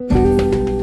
Música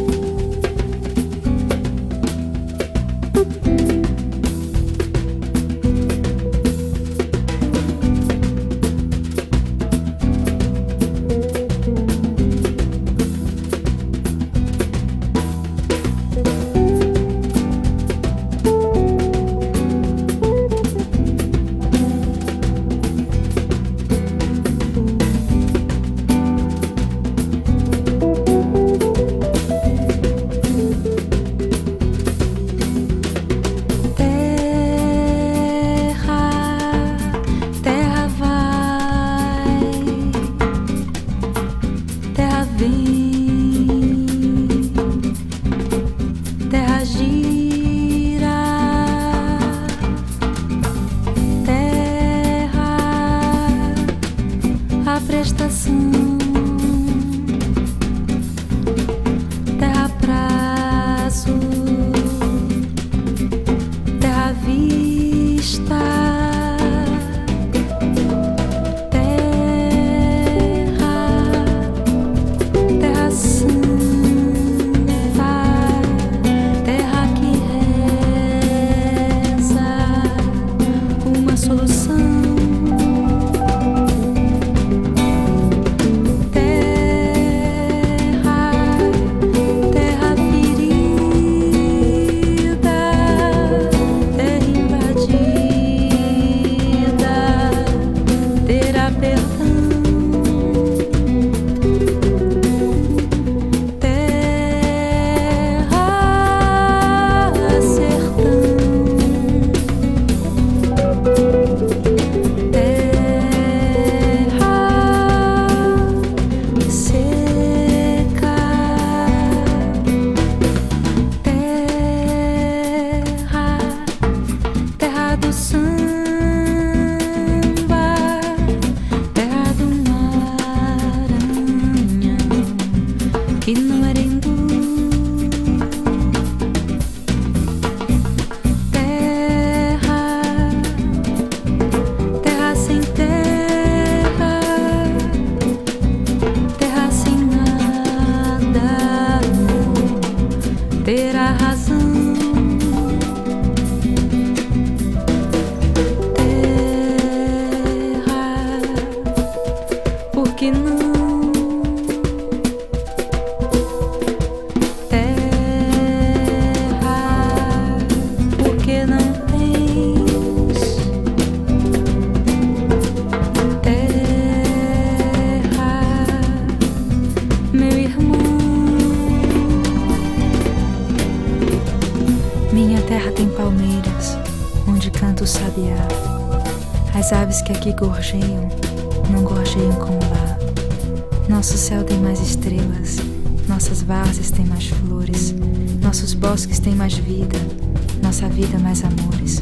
vida mais amores.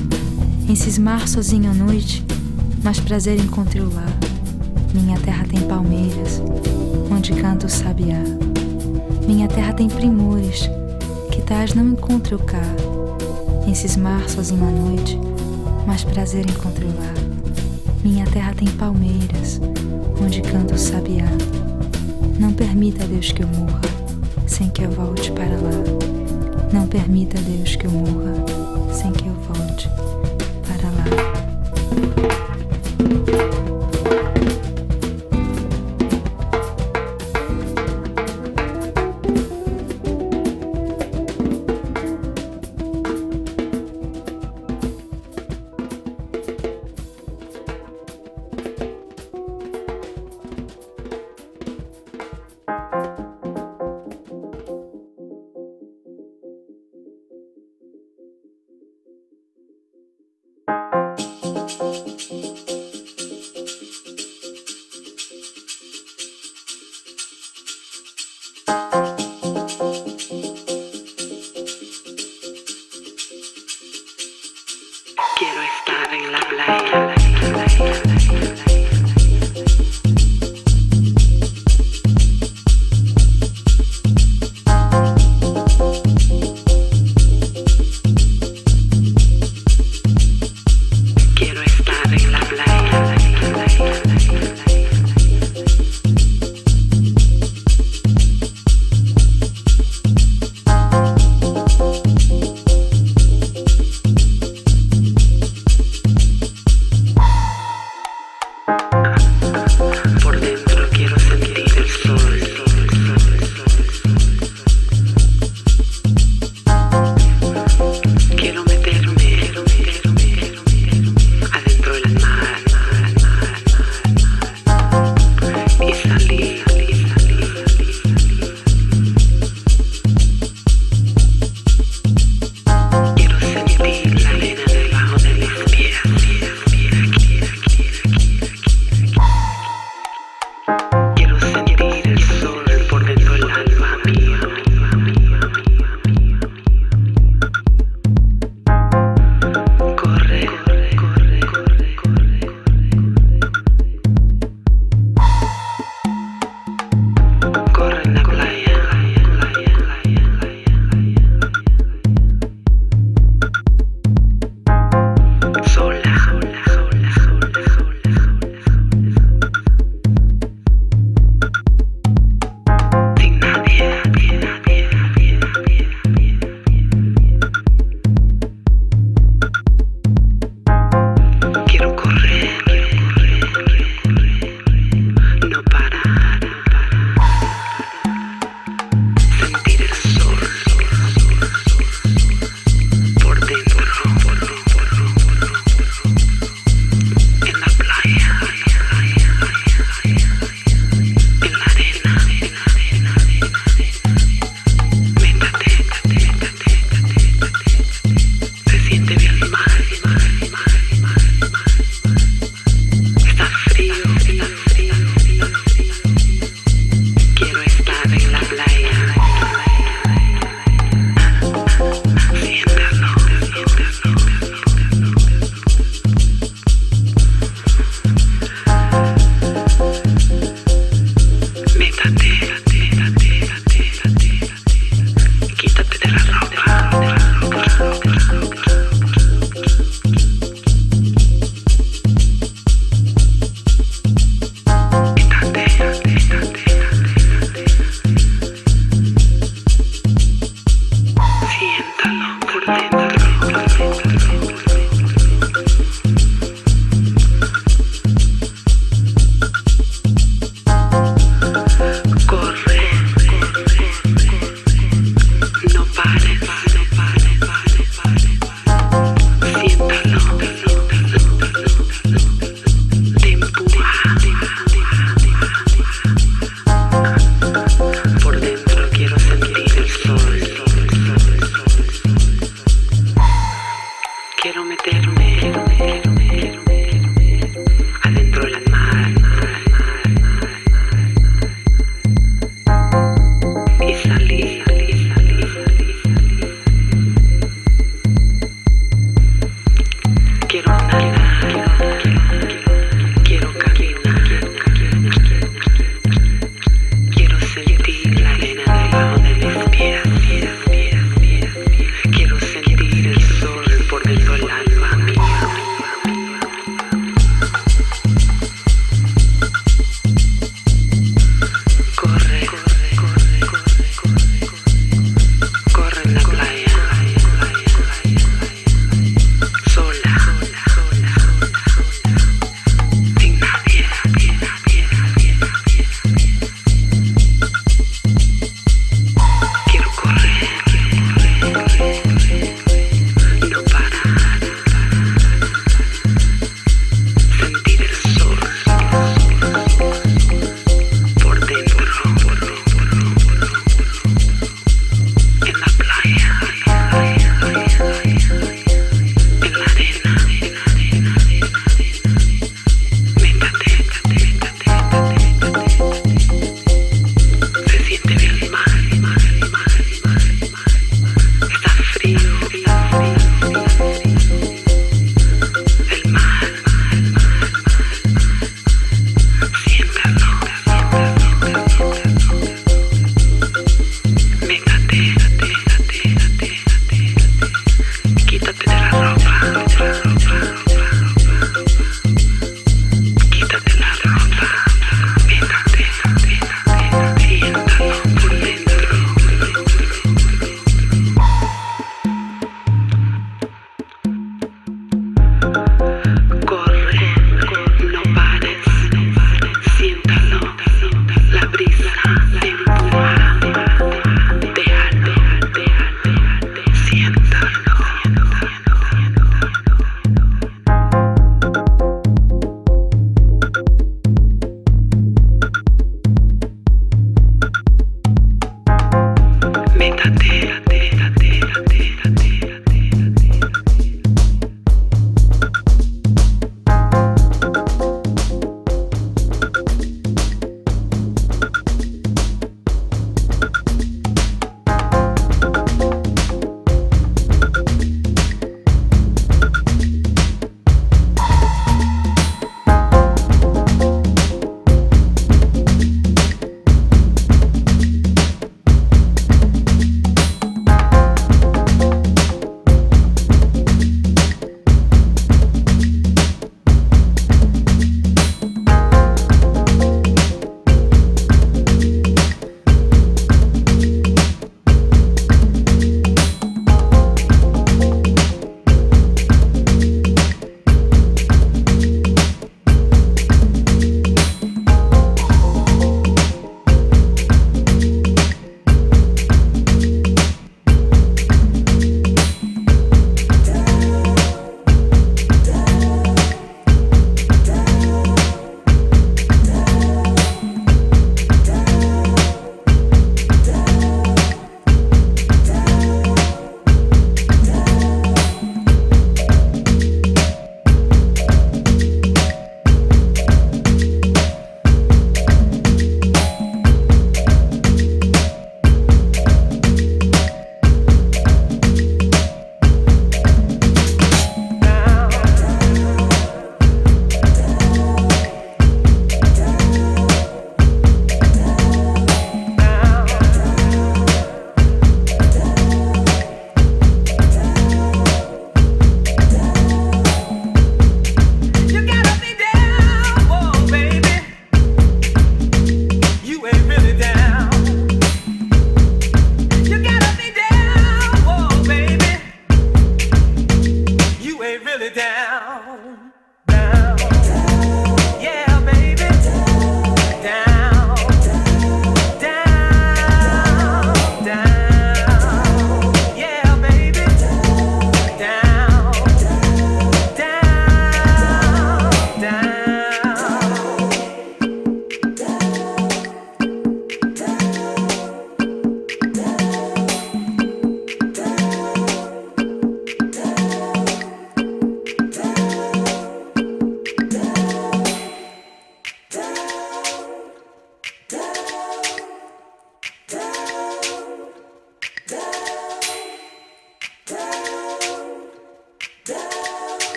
Em cismar sozinho à noite, mais prazer encontrei lá. Minha terra tem palmeiras, onde canta o sabiá. Minha terra tem primores, que tais não encontro cá. Em cismar sozinho à noite, mais prazer encontrei lá. Minha terra tem palmeiras, onde canta o sabiá. Não permita, Deus, que eu morra, sem que eu volte para lá. Não permita, Deus, que eu morra, sem que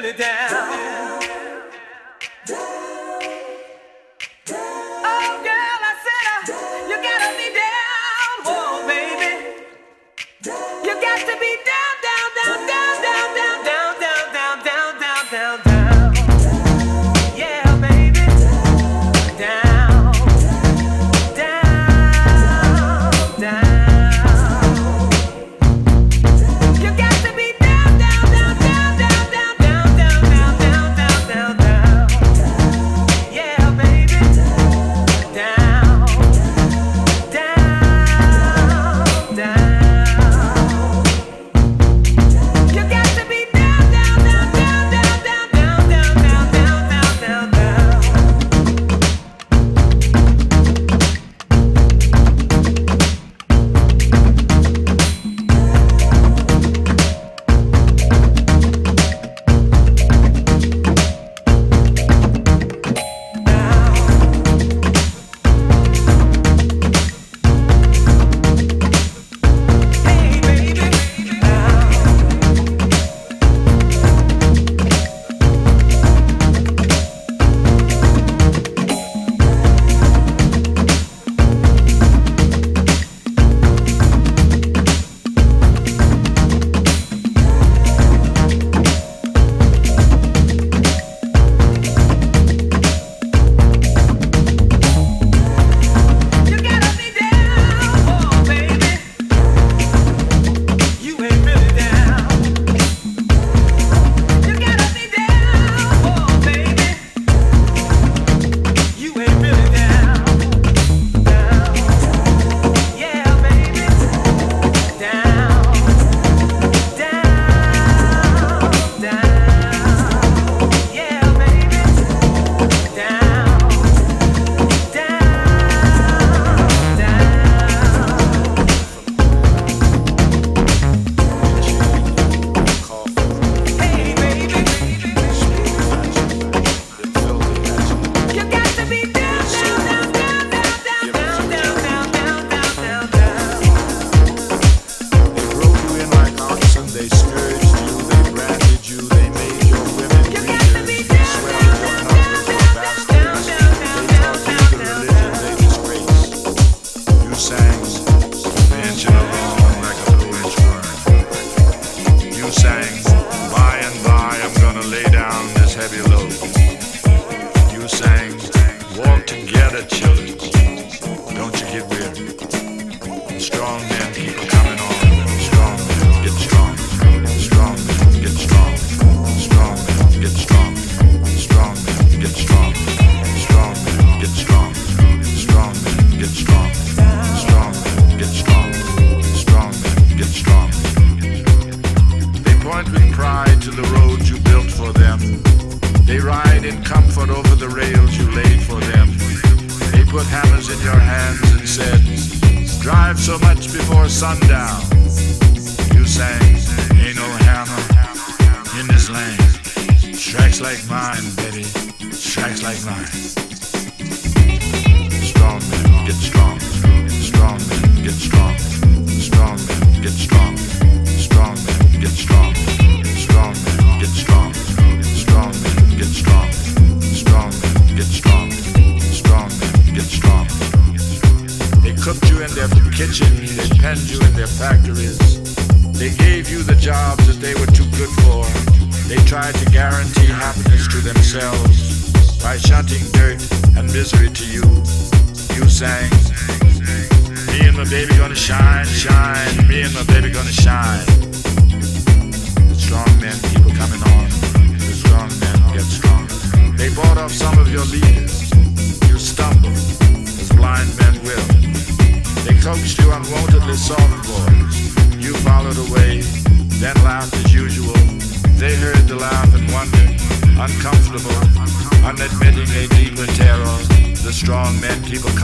really down.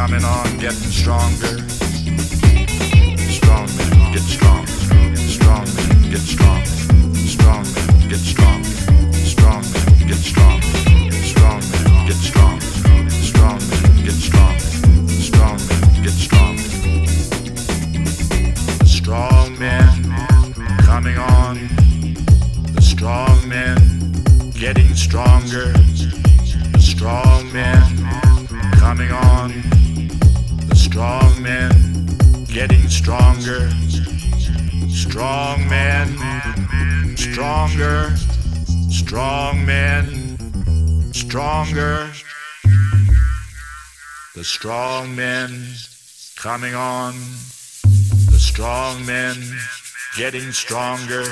Get strong. Strong men get strong. Strong men get strong. get strong. Strong men get strong. The strong men coming on. The strong men getting stronger. The strong men coming on. Strong men getting stronger. Strong men, stronger, strong men, stronger. The strong men coming on. The strong men getting stronger.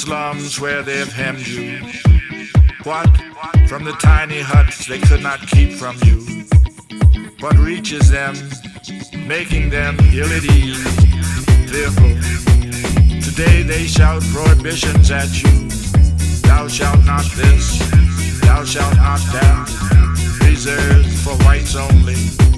Slums where they've hemmed you? What from the tiny huts they could not keep from you? What reaches them, making them ill at ease, fearful? Today they shout prohibitions at you. Thou shalt not this, thou shalt not that. Reserved for whites only.